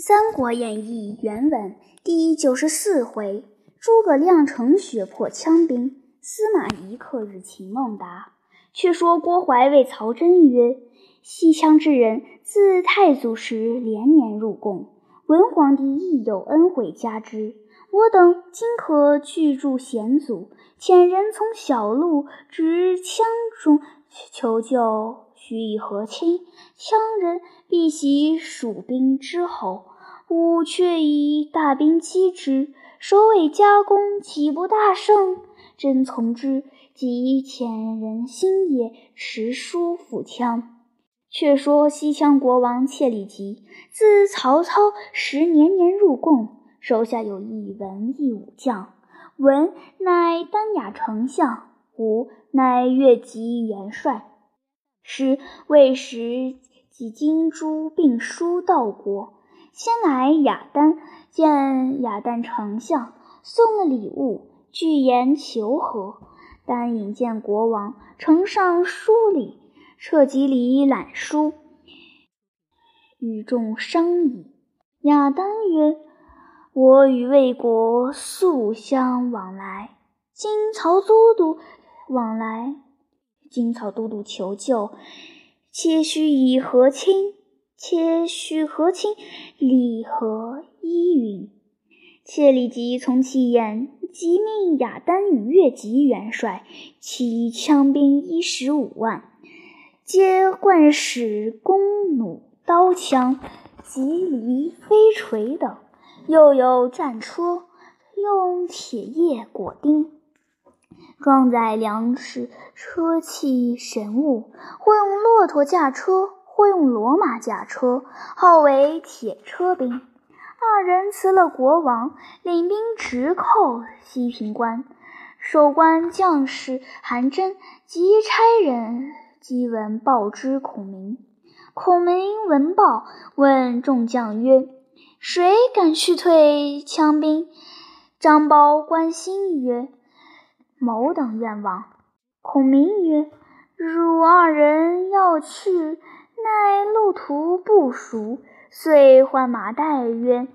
《三国演义》原文第九十四回：诸葛亮乘雪破羌兵，司马懿克日擒孟达。却说郭淮谓曹真曰：“西羌之人，自太祖时连年入贡，文皇帝亦有恩惠加之。我等今可拒助险阻，遣人从小路直羌中求救，许以和亲，羌人必袭蜀兵之后。”吾却以大兵击之，首尾夹攻，岂不大胜？真从之，即遣人星夜持书赴羌。却说西羌国王切里吉，自曹操时年年入贡，手下有一文一武将。文乃丹雅丞相，武乃越级元帅。时魏时即金珠并书到国。先来雅丹见雅丹丞相，送了礼物，具言求和。丹引见国王，呈上书礼，撤及礼览书，与众商议。雅丹曰：“我与魏国素相往来，今曹都督往来，今曹都督求救，且须以和亲。”且许和亲，礼和依允。切立即从其言，即命雅丹与越级元帅起枪兵一十五万，皆冠使弓弩刀枪、戟藜飞锤等，又有战车，用铁叶裹钉，装载粮食、车器、神物，或用骆驼驾车。或用骡马驾车，号为铁车兵。二人辞了国王，领兵直叩西平关。守关将士韩真即差人即闻报之孔明。孔明闻报，问众将曰：“谁敢去退羌兵？”张苞、关兴曰：“某等愿望。”孔明曰：“汝二人要去。”乃路途不熟，遂唤马岱曰：“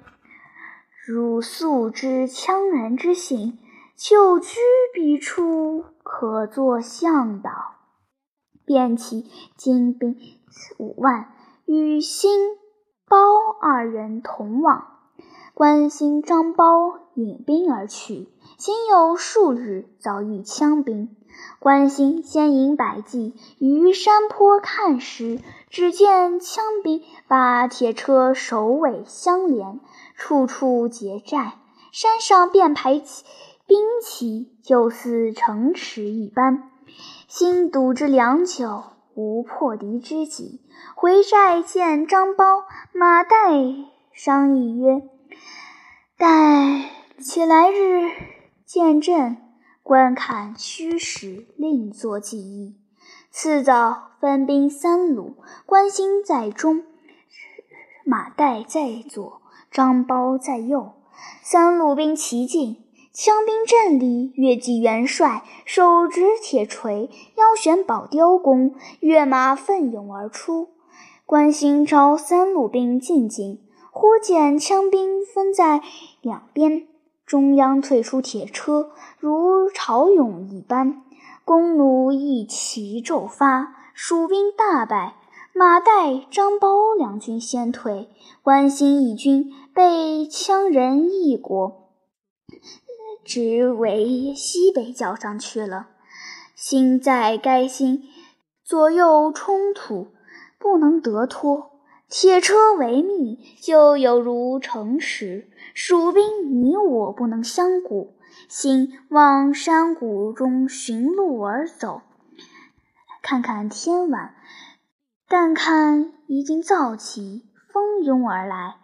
汝素知羌人之性，久居彼处，可作向导。”便起精兵五万，与新、包二人同往。关兴、张苞引兵而去，行有数日，遭遇羌兵。关兴先引百骑于山坡看时，只见羌兵把铁车首尾相连，处处结寨，山上便排兵旗，就似城池一般。心堵之良久，无破敌之计，回寨见张苞、马岱，商议曰：“待且来日见阵。”观看虚实，另作计议。次早分兵三路，关兴在中，马岱在左，张苞在右。三路兵齐进，羌兵阵里，越骑元帅手执铁锤，腰悬宝雕弓，跃马奋勇而出。关兴招三路兵进进，忽见羌兵分在两边。中央退出铁车，如潮涌一般，弓弩一齐骤发，蜀兵大败。马岱、张苞两军先退，关兴一军被羌人一国直为西北角上去了。兴在该心，左右冲突，不能得脱。铁车为密，就有如城池。蜀兵你我不能相顾，兴往山谷中寻路而走。看看天晚，但看已经早起，蜂拥而来。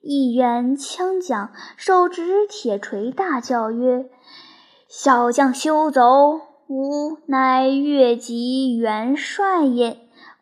一员枪将手执铁锤，大叫曰：“小将休走！吾乃越级元帅也。”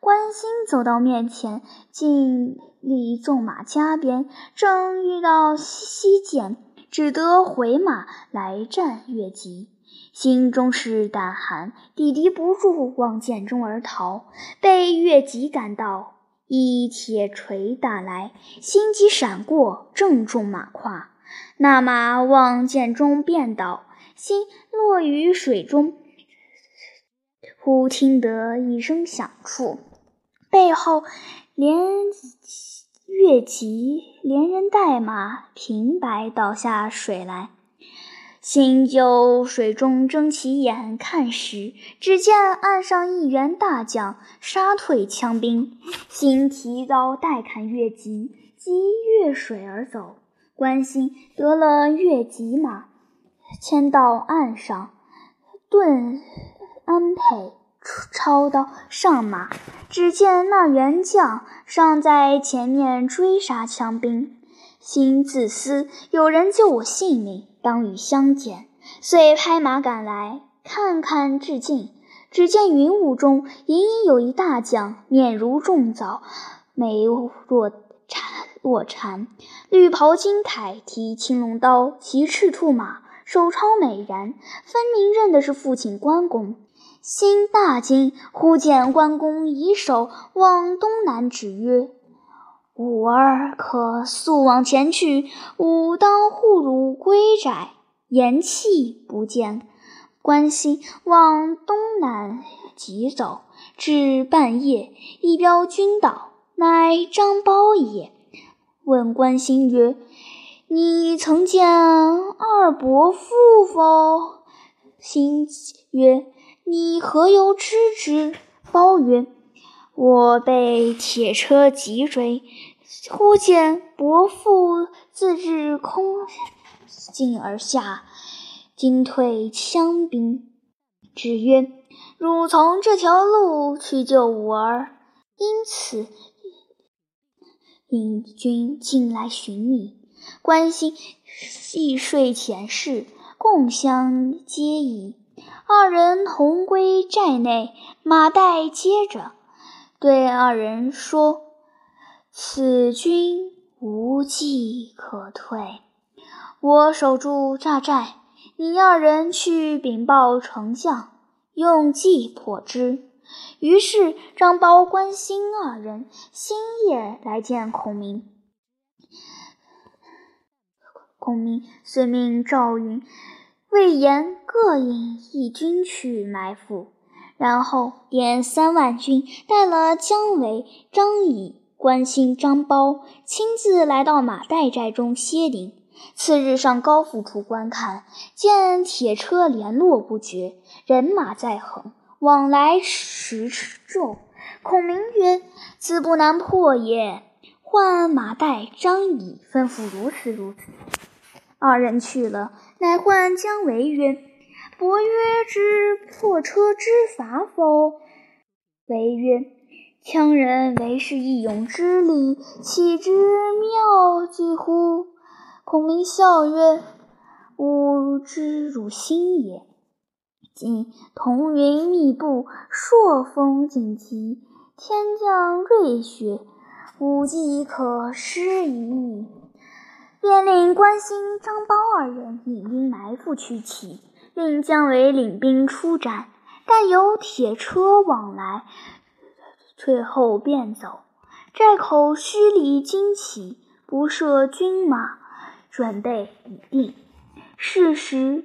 关兴走到面前，尽力纵马加鞭，正遇到西涧，只得回马来战越级。心中是胆寒，抵敌不住，往涧中而逃，被越级赶到，一铁锤打来，心急闪过，正中马胯。那马往涧中便倒，心落于水中。忽听得一声响处，背后连越急，连人带马平白倒下水来。新就水中睁起眼看时，只见岸上一员大将杀退枪兵，新提刀待砍越级，即越水而走。关兴得了越级马，牵到岸上，顿安配操刀上马。只见那员将尚在前面追杀枪兵，心自私有人救我性命。当与相见，遂拍马赶来，看看至近，只见云雾中隐隐有一大将，面如重枣，眉若蝉，若蝉，绿袍金铠，提青龙刀，骑赤兔马，手抄美髯，分明认的是父亲关公。心大惊，忽见关公以手往东南指曰：“吾儿可速往前去，吾当护汝归寨。”言气不见，关兴往东南急走，至半夜，一彪军到，乃张苞也。问关兴曰：“你曾见二伯父否？”兴曰：“你何由知之？”包曰：“我被铁车急追，忽见伯父自至空进而下，惊退枪兵。只曰：“汝从这条路去救吾儿，因此引军进来寻你。”关心细睡前事，共相接议。二人同归寨内，马岱接着对二人说：“此军无计可退。”我守住栅寨，你二人去禀报丞相，用计破之。于是张苞、关兴二人星夜来见孔明。孔明遂命赵云、魏延各引一军去埋伏，然后点三万军，带了姜维、张仪、关兴、张苞，亲自来到马岱寨中歇顶。次日上高阜处观看，见铁车联络不绝，人马在横，往来时骤。孔明曰：“此不难破也。”唤马岱、张仪，吩咐如此如此。二人去了，乃唤姜维曰：“伯约知破车之法否？”维曰：“羌人为是一勇之力，岂知妙计乎？”孔明笑曰：“吾知汝心也。今彤云密布，朔风紧急，天降瑞雪，吾计可施一役。”便令关兴、张苞二人引兵埋伏去起，令姜维领兵出战。但有铁车往来，退后便走。寨口虚离旌旗，不设军马。准备已定。是时，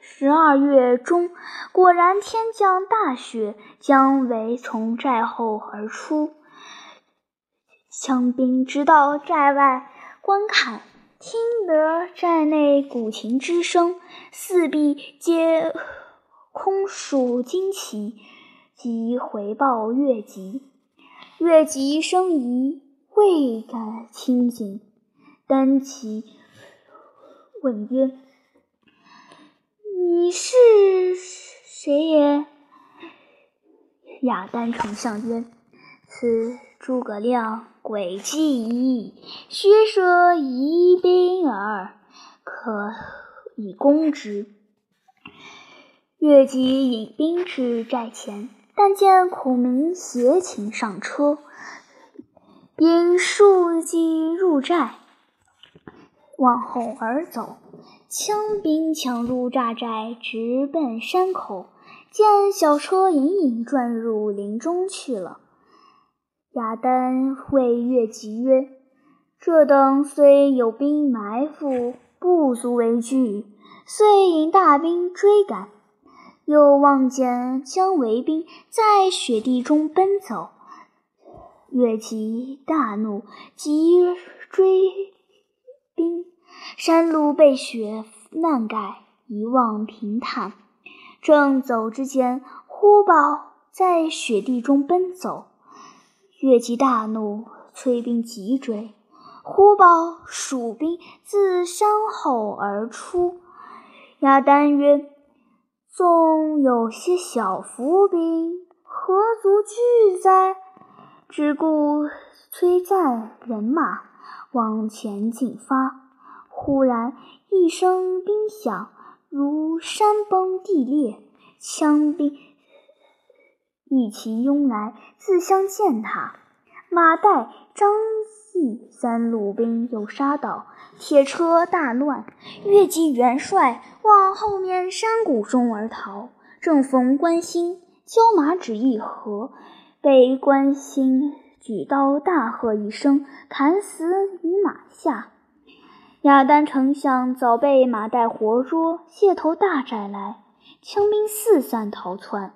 十二月中，果然天降大雪。姜维从寨后而出，枪兵直到寨外观看，听得寨内古琴之声，四壁皆空属旌旗，即回报越级。越级生疑，未敢亲近，单骑。问曰：“你是谁也？”亚丹丞相曰：“此诸葛亮诡计一，虚设疑兵耳，可以攻之。”越级引兵至寨前，但见孔明携琴上车，兵数骑入寨。往后而走，枪兵抢入栅寨，直奔山口。见小车隐隐转入林中去了。亚丹谓越吉曰：“这等虽有兵埋伏，不足为惧，遂引大兵追赶。又望见姜维兵在雪地中奔走，越吉大怒，急追兵。山路被雪漫盖，一望平坦。正走之间，忽报在雪地中奔走。乐吉大怒，催兵急追。忽报蜀兵自山后而出。亚丹曰：“纵有些小伏兵，何足惧哉？”只顾催赞人马往前进发。忽然一声兵响，如山崩地裂，枪兵一齐拥来，自相践踏。马岱、张翼三路兵又杀到，铁车大乱。越级元帅往后面山谷中而逃，正逢关兴，交马只一合，被关兴举刀大喝一声，砍死于马下。雅丹丞相早被马岱活捉，卸头大寨来，枪兵四散逃窜。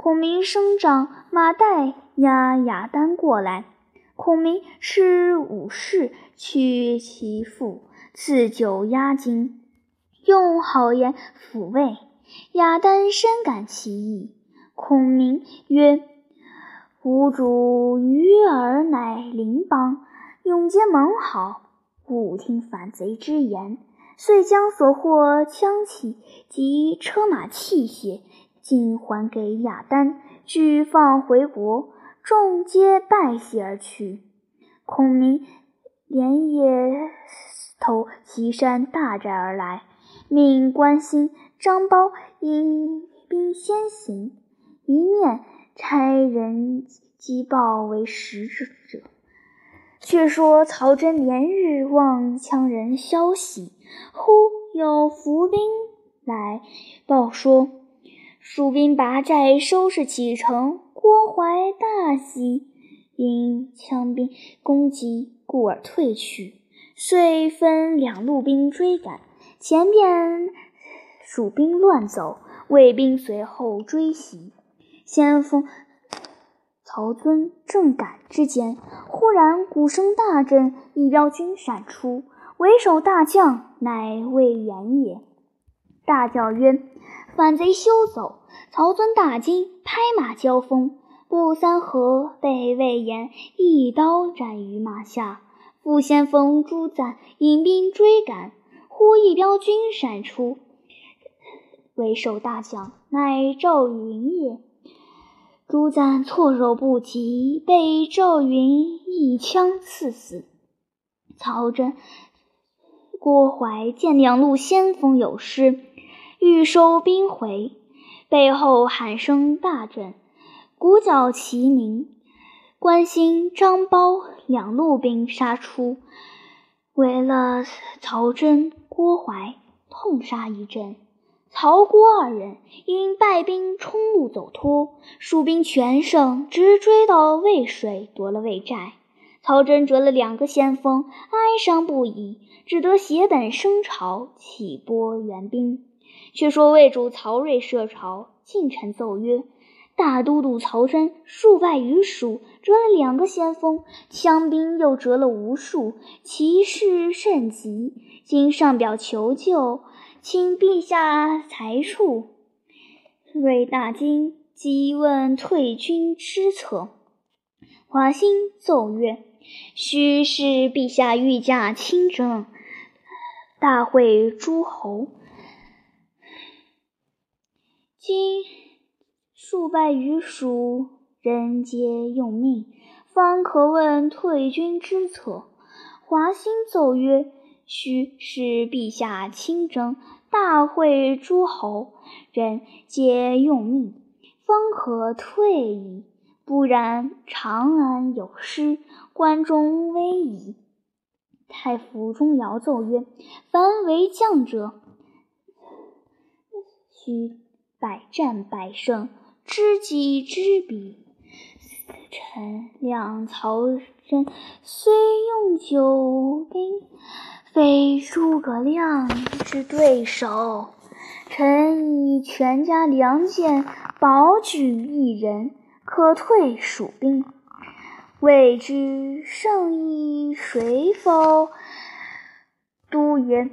孔明声张，马岱押雅丹过来。孔明是武士取其父，赐酒压惊，用好言抚慰。雅丹深感其意。孔明曰：“吾主于尔乃邻邦，永结盟好，勿听反贼之言。”遂将所获枪器及车马器械竟还给雅丹，举放回国。众皆拜谢而去。孔明连夜投岐山大寨而来，命关兴、张苞引兵先行，一面差人击报为使者。却说曹真连日望羌人消息，忽有伏兵来报说，蜀兵拔寨收拾启程。郭淮大喜，因羌兵攻击，故而退去。遂分两路兵追赶，前边蜀兵乱走，魏兵随后追袭。先锋曹遵正赶之间，忽然鼓声大震，一彪军闪出，为首大将乃魏延也。大叫曰：“反贼休走！”曹遵大惊，拍马交锋，不三合被魏延一刀斩于马下。副先锋朱赞引兵追赶，忽一彪军闪出，为首大将乃赵云也。朱赞措手不及，被赵云一枪刺死。曹真、郭淮见两路先锋有失，欲收兵回。背后喊声大震，鼓角齐鸣。关兴、张苞两路兵杀出，围了曹真、郭淮，痛杀一阵。曹郭二人因败兵冲路走脱，蜀兵全胜，直追到渭水，夺了魏寨。曹真折了两个先锋，哀伤不已，只得携本升朝，起拨援兵。却说魏主曹睿设朝，进臣奏曰：“大都督曹真数败于蜀，折了两个先锋，羌兵又折了无数，其势甚急。今上表求救，请陛下裁处。”睿大惊，急问退军之策。华歆奏曰：“须是陛下御驾亲征，大会诸侯。”今数败于蜀，人皆用命，方可问退军之策。华歆奏曰：“须是陛下亲征，大会诸侯，人皆用命，方可退矣。不然，长安有失，关中危矣。”太傅钟繇奏曰：“凡为将者，须。”百战百胜，知己知彼，臣谅曹真虽用九兵，非诸葛亮之对手。臣以全家良贱保举一人，可退蜀兵。未知圣意谁否？都言：“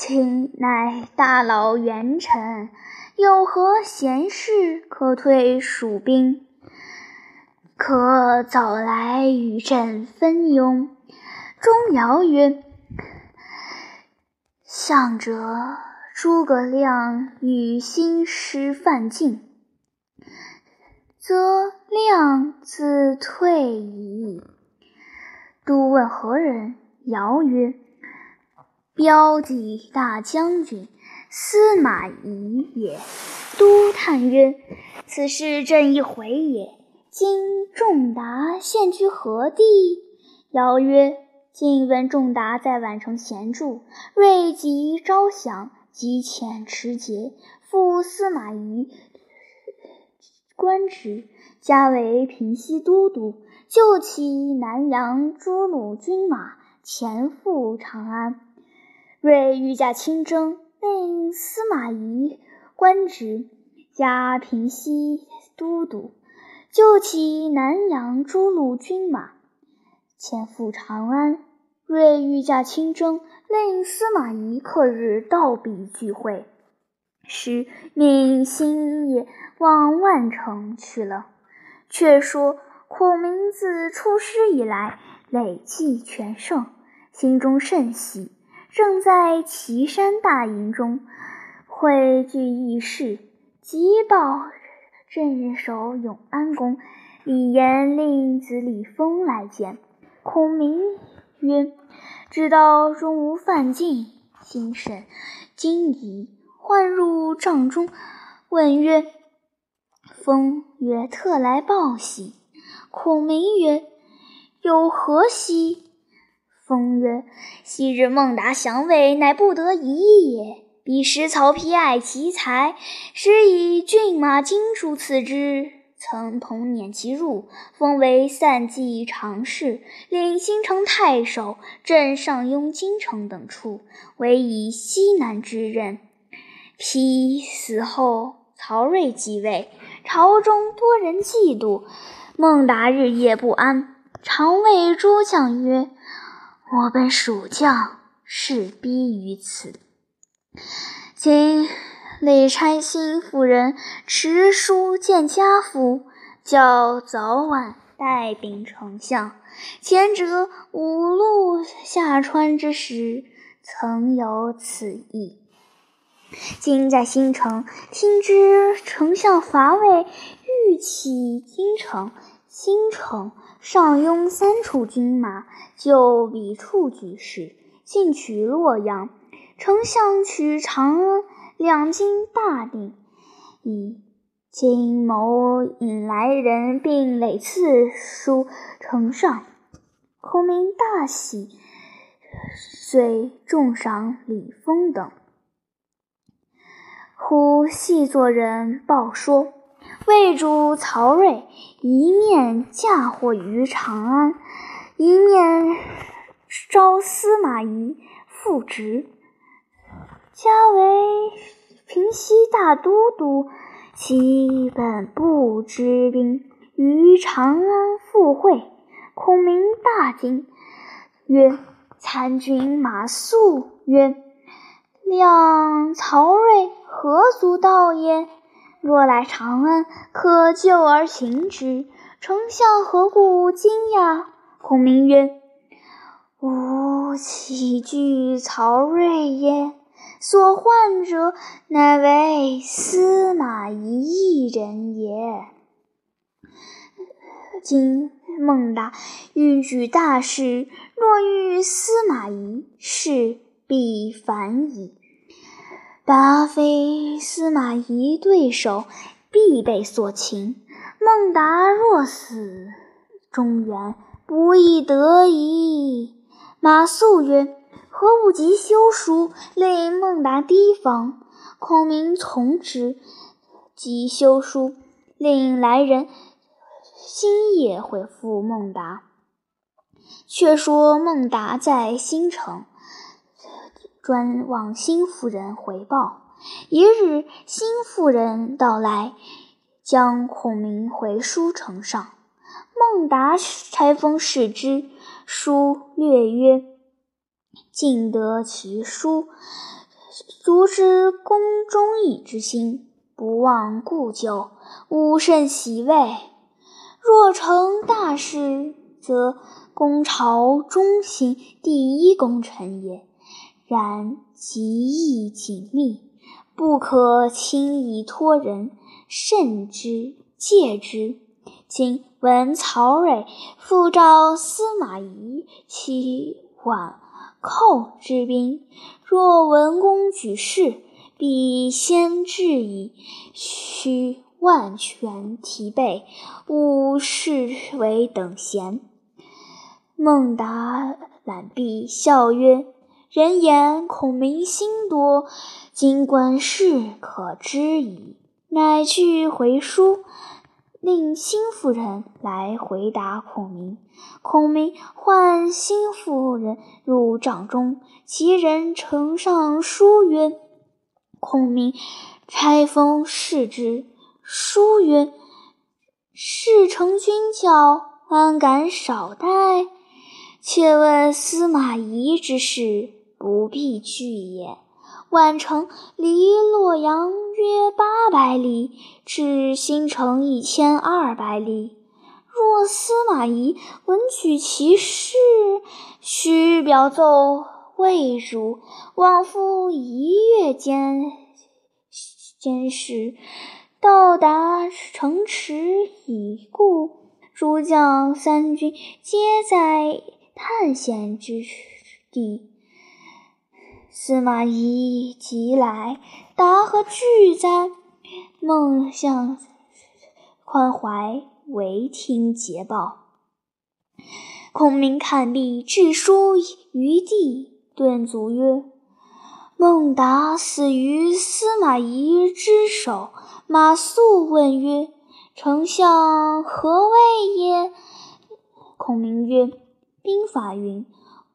卿乃大老元臣，有何贤士可退蜀兵？可早来与朕分忧。”钟繇曰：“向者。”诸葛亮与新师范进，则亮自退矣。都问何人？尧曰：“标地大将军司马懿。也。”都叹曰：“此事朕一回也。今仲达现居何地？”尧曰：“今闻仲达在宛城闲住，瑞吉招降。”即遣持节复司马懿。官职，加为平西都督，就起南阳诸鲁军马，前赴长安。睿御驾亲征，令司马懿官职，加平西都督，就起南阳诸路军马，前赴长安。睿御驾亲征。令司马懿刻日到彼聚会，时命星夜往万城去了。却说孔明自出师以来，累计全胜，心中甚喜，正在岐山大营中汇聚议事，急报镇守永安宫，李严令子李丰来见孔明，曰。知道中无犯禁，心神惊疑，唤入帐中，问曰：“风曰特来报喜。”孔明曰：“有何喜？”封曰：“昔日孟达降魏，乃不得已也。彼时曹丕爱其才，时以骏马精书赐之。”曾同辇其入，封为散骑常侍，领新城太守、镇上庸京城等处，委以西南之任。丕死后，曹睿继位，朝中多人嫉妒，孟达日夜不安，常谓诸将曰：“我本蜀将，势逼于此。今。”累差新夫人持书见家父，叫早晚带禀丞相。前者五路下川之时，曾有此意。今在新城听知丞相伐魏，欲起京城，新城上拥三处军马，就彼处举事，进取洛阳。丞相取长安。两京大定，以今谋引来人，并累赐书呈上。孔明大喜，遂重赏李丰等。忽细作人报说，魏主曹睿一面嫁祸于长安，一面招司马懿复职。加为平西大都督，其本不知兵，于长安赴会，孔明大惊，曰：“参军马谡曰：‘亮曹睿何足道也？若来长安，可救而擒之。’丞相何故惊讶？”孔明曰：“吾岂惧曹睿耶？”所患者，乃为司马懿一人也。今孟达欲举大事，若遇司马懿，事必反矣。达非司马懿对手，必被所擒。孟达若死，中原不亦得矣？马谡曰。何不急修书，令孟达提防？孔明从之。即修书，令来人星夜回复孟达。却说孟达在新城，专往新夫人回报。一日，新夫人到来，将孔明回书呈上。孟达拆封视之，书略曰：“尽得其书，足知公忠义之心，不忘故旧，吾甚喜慰。若成大事，则公朝忠心第一功臣也。然极易紧密，不可轻易托人，慎之戒之。今。”闻曹睿复召司马懿其宛寇之兵，若文公举事，必先至矣。须万全提备，勿视为等闲。孟达览毕，笑曰：“人言孔明心多，今观事可知矣。”乃去回书。令心腹人来回答孔明。孔明唤心腹人入帐中，其人呈上书曰：“孔明拆封视之，书曰：‘事成君教，安敢少待？’且问司马懿之事，不必去也。”宛城离洛阳约八百里，至新城一千二百里。若司马懿闻取其事，须表奏魏主，往复一月间间事，到达城池已故。诸将三军皆在探险之地。司马懿即来，答何惧哉？孟相宽怀，唯听捷报。孔明看毕，置书于地，顿足曰：“孟达死于司马懿之手。”马谡问曰：“丞相何谓也？”孔明曰：“兵法云：‘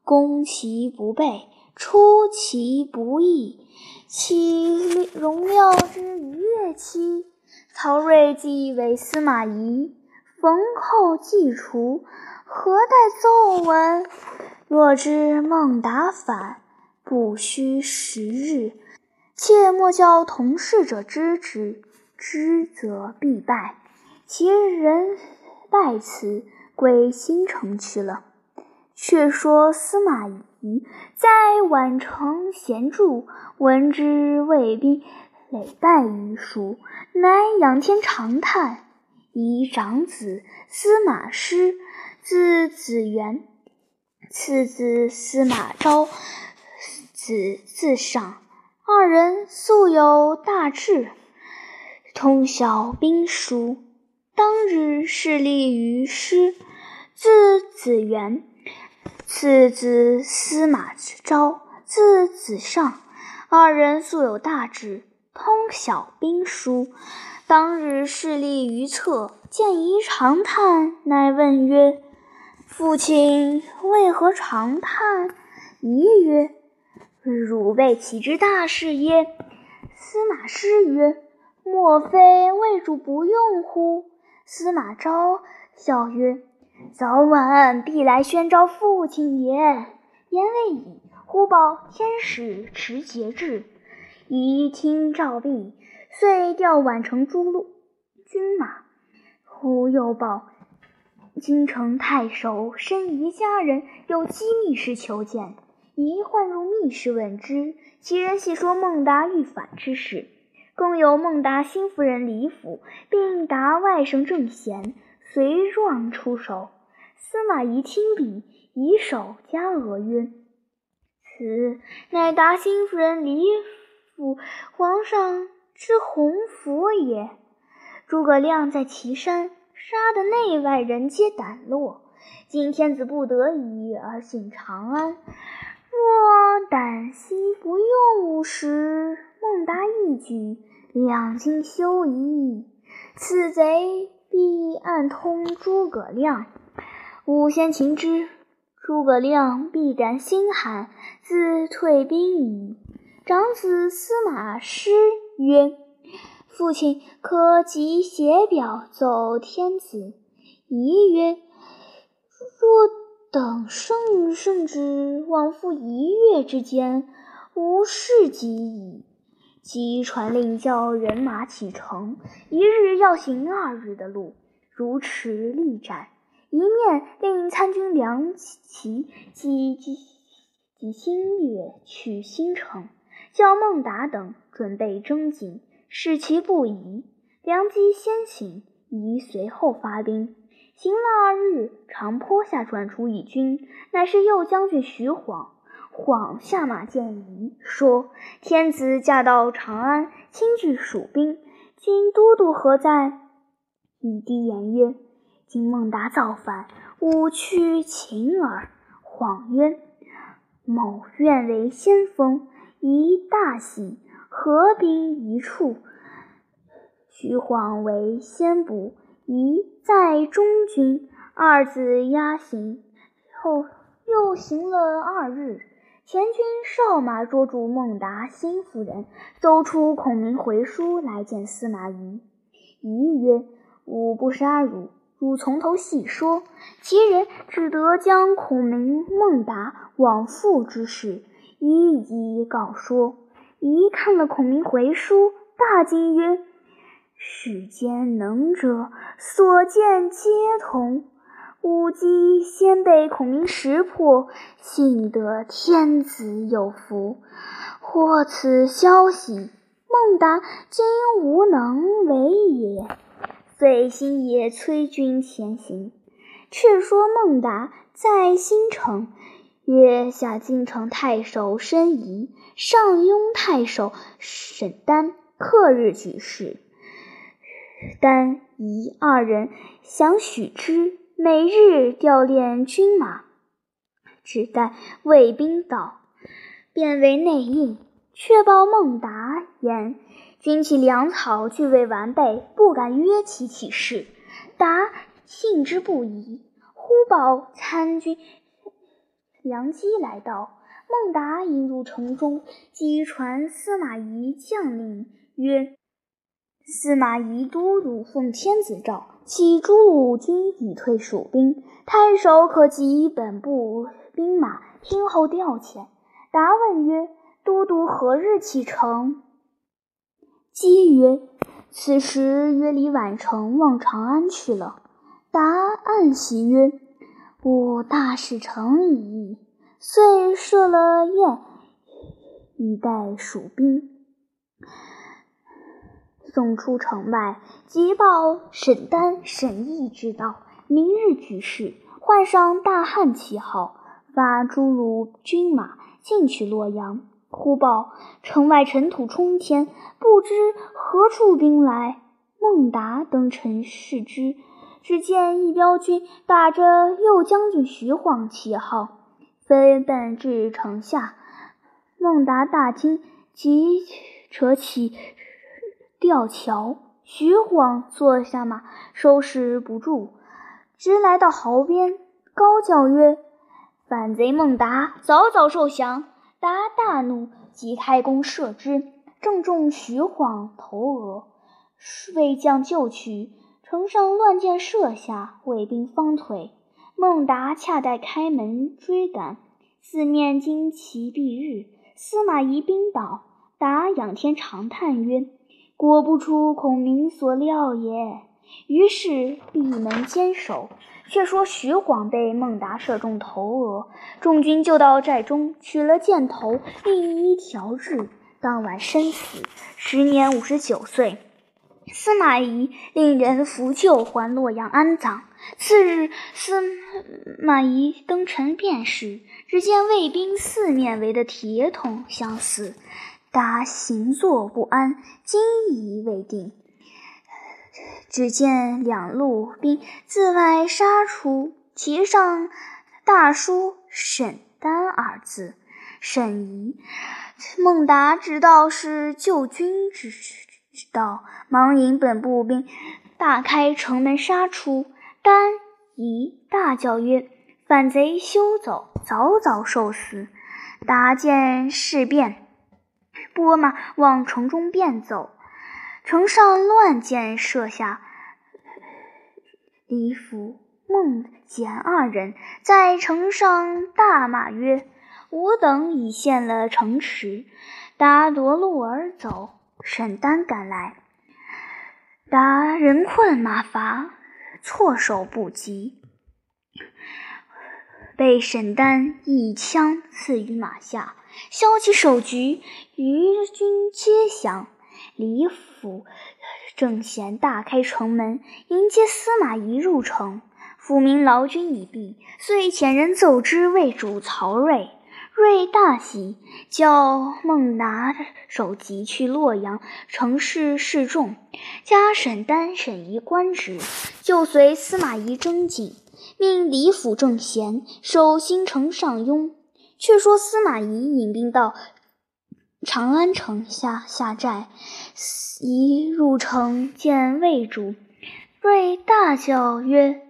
攻其不备。’”出其不意，其荣耀之逾越期。曹睿既为司马懿，逢寇即除，何待奏闻？若知孟达反，不须十日，切莫教同事者知之，知则必败。其人败辞，归新城去了。却说司马懿在宛城闲住，闻之魏兵累败于蜀，乃仰天长叹。以长子司马师，字子元，次子司马昭，子字尚，二人素有大志，通晓兵书。当日侍立于师，字子元。次子司马昭，字子尚，二人素有大志，通晓兵书。当日侍立于侧，见仪长叹，乃问曰：“父亲为何长叹？”仪曰：“汝为启之大事耶？”司马师曰：“莫非魏主不用乎？”司马昭笑曰。早晚必来宣召父亲也。言未已，忽报天使持节制，宜听诏毕，遂调宛城诸路军马。忽又报京城太守申仪家人有机密事求见，宜唤入密室问之。其人细说孟达欲反之事，共有孟达新夫人李府，并达外甥郑贤。随状出手，司马懿亲笔，以手加额曰：“此乃达新夫人李府皇上之鸿福也。”诸葛亮在岐山杀得内外人皆胆落，今天子不得已而进长安，若胆息不用时，孟达一举，两京休矣。此贼。必暗通诸葛亮。吾先擒之，诸葛亮必然心寒，自退兵矣。长子司马师曰：“父亲可即写表奏天子。”仪曰：“若等圣圣旨，往复一月之间，无事及矣。”即传令叫人马启程，一日要行二日的路，如驰力战。一面令参军梁齐及及及新月去新城，叫孟达等准备征进，使其不疑。梁机先行，宜随后发兵。行了二日，长坡下转出一军，乃是右将军徐晃。晃下马见仪，说：“天子驾到长安，亲据蜀兵，今都督何在？”仪低言曰：“今孟达造反，吾去擒耳。”晃曰：“某愿为先锋。”宜大喜，合兵一处。徐晃为先部，仪在中军，二子押行，后又行了二日。前军哨马捉住孟达新夫人，奏出孔明回书来见司马懿。懿曰：“吾不杀汝，汝从头细说。”其人只得将孔明、孟达往复之事一一告说。仪看了孔明回书，大惊曰：“世间能者，所见皆同。”吾姬先被孔明识破，幸得天子有福，获此消息。孟达今无能为也，遂星夜催军前行。却说孟达在新城，约下京城太守申仪、上庸太守沈丹，刻日举事。丹、仪二人想许之。每日调练军马，只待卫兵到，便为内应，却报孟达言：军器粮草俱未完备，不敢约其起事。达信之不疑。忽报参军梁基来到，孟达引入城中，即传司马懿将令曰：“司马懿都督奉天子诏。”起诸鲁军已退蜀兵，太守可及本部兵马，听候调遣。答问曰：“都督何日启程？”姬曰：“此时约离宛城往长安去了。”答暗喜曰：“吾大事成矣。”遂设了宴，以待蜀兵。送出城外，急报沈丹、沈毅知道，明日举事，换上大汉旗号，发诸鲁军马进取洛阳。忽报城外尘土冲天，不知何处兵来。孟达登城视之，只见一彪军打着右将军徐晃旗号，飞奔至城下。孟达大惊，急扯起。吊桥，徐晃坐下马，收拾不住，直来到壕边，高叫曰：“反贼孟达，早早受降！”达大怒，即开弓射之，正中徐晃头额。魏将救取，城上乱箭射下，魏兵方退。孟达恰待开门追赶，四面旌旗蔽日。司马懿兵倒，达仰天长叹曰：果不出孔明所料也。于是闭门坚守。却说徐晃被孟达射中头额，众军就到寨中取了箭头，一一调治。当晚身死，时年五十九岁。司马懿令人扶柩还洛阳安葬。次日，司马懿登城便是，只见卫兵四面围得铁桶相似。达行坐不安，惊疑未定。只见两路兵自外杀出，其上大书“沈丹”二字。沈仪、孟达知道是救军之之道，忙引本部兵大开城门杀出。丹仪大叫曰：“反贼休走，早早受死！”达见事变，拨马往城中便走。城上乱箭射下，李府、孟简二人在城上大骂曰：“吾等已陷了城池！”达夺路而走，沈丹赶来，达人困马乏，措手不及，被沈丹一枪刺于马下，削起首级，余军皆降。李府正贤大开城门，迎接司马懿入城。府民劳军已毕，遂遣人奏之魏主曹睿。睿大喜，叫孟达首级去洛阳城试示众，加沈丹、沈仪官职，就随司马懿征进，命李府正贤守新城上庸。却说司马懿引兵到长安城下下寨，一入城见魏主，魏大叫曰：“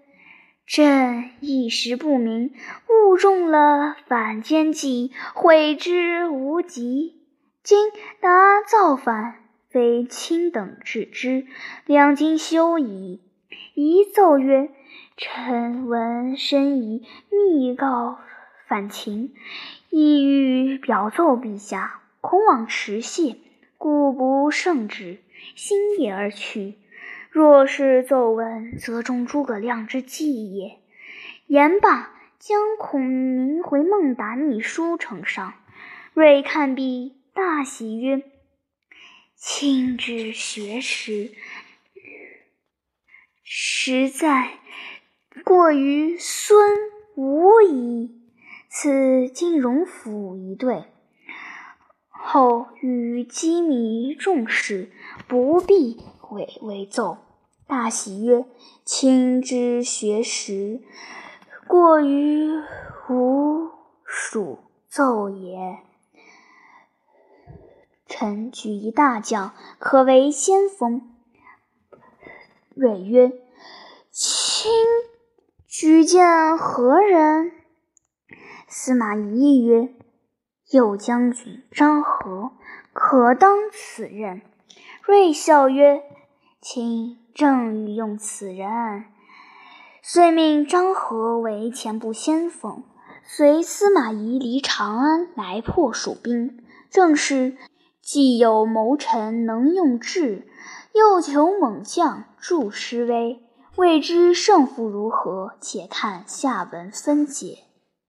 朕一时不明，误中了反间计，悔之无及。今达造反，非卿等治之，两京休矣。”一奏曰：“臣闻申仪密告反秦，意欲表奏陛下。”恐往迟谢，故不胜之。星夜而去。若是奏闻，则中诸葛亮之计也。言罢，将孔明回孟达密书呈上。睿看毕，大喜曰：“卿之学识，实在过于孙。此金荣府一对。”后与机密重事，不必为为奏。大喜曰：“卿之学识，过于吾属奏也。”臣举一大将，可为先锋。睿曰：“卿举荐何人？”司马懿曰。右将军张合可当此任。睿笑曰：“卿正欲用此人。”遂命张合为前部先锋，随司马懿离长安来破蜀兵。正是既有谋臣能用智，又求猛将助师威。未知胜负如何？且看下文分解。